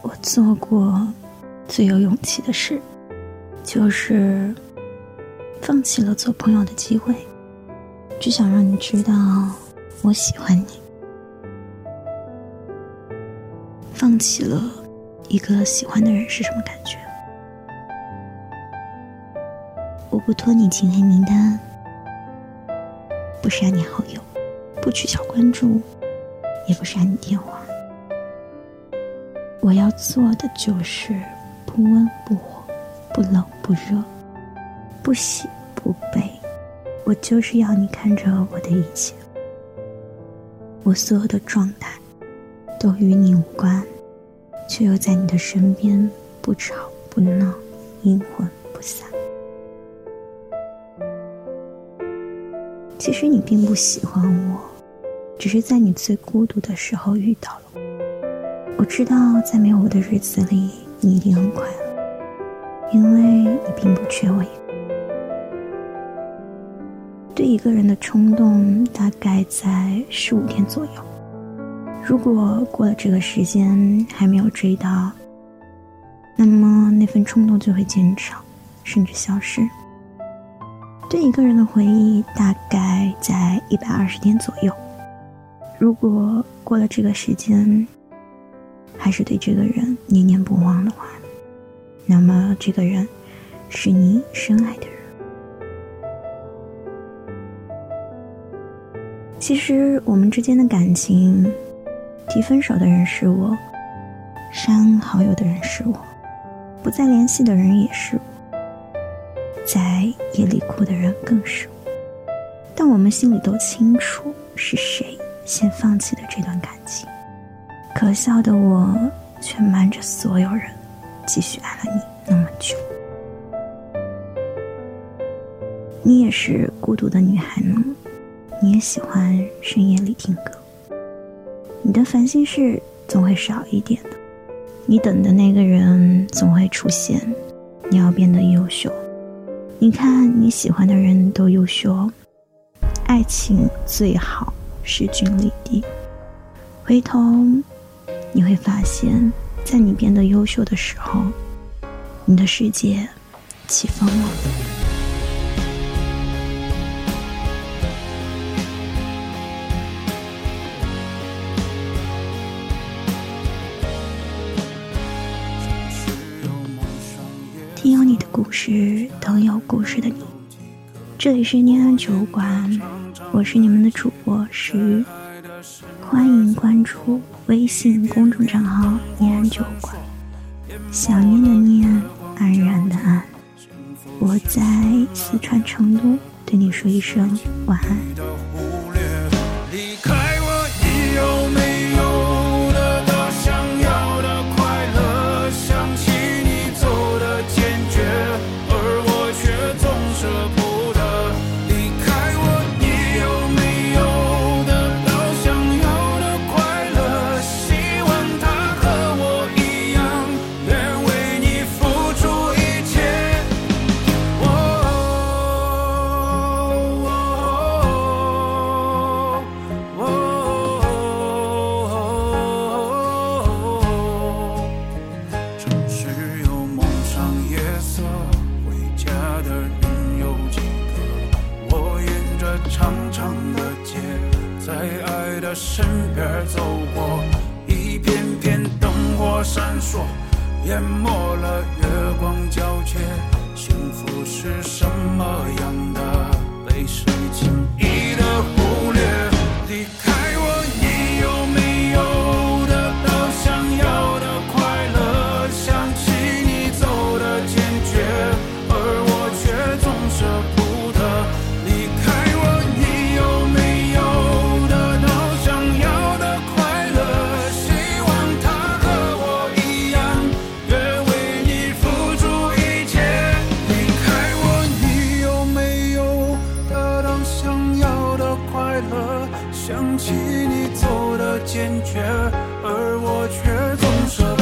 我做过最有勇气的事，就是放弃了做朋友的机会，只想让你知道我喜欢你。放弃了一个喜欢的人是什么感觉？我不拖你进黑名单，不删你好友，不取消关注，也不删你电话。我要做的就是不温不火，不冷不热，不喜不悲。我就是要你看着我的一切，我所有的状态都与你无关，却又在你的身边不吵不闹，阴魂不散。其实你并不喜欢我，只是在你最孤独的时候遇到了我。知道，在没有我的日子里，你一定很快乐，因为你并不缺我一个。对一个人的冲动大概在十五天左右，如果过了这个时间还没有追到，那么那份冲动就会减少，甚至消失。对一个人的回忆大概在一百二十天左右，如果过了这个时间，还是对这个人念念不忘的话，那么这个人是你深爱的人。其实我们之间的感情，提分手的人是我，删好友的人是我，不再联系的人也是我。在夜里哭的人更是我，但我们心里都清楚是谁先放弃的这段感情。可笑的我，却瞒着所有人，继续爱了你那么久。你也是孤独的女孩呢，你也喜欢深夜里听歌。你的烦心事总会少一点的，你等的那个人总会出现。你要变得优秀。你看，你喜欢的人都优秀，爱情最好势均力敌。回头你会发现，在你变得优秀的时候，你的世界起风了。听有你的故事，等有故事的你。这里是念安酒馆，我是你们的主播石玉，欢迎关注微信公众账号“念安酒馆”。想念的念，安然的安。我在四川成都，对你说一声晚安。长长的街，在爱的身边走过，一片片灯火闪烁，淹没了月光皎洁。幸福是什么样的？被谁想起你走的坚决，而我却总舍不得。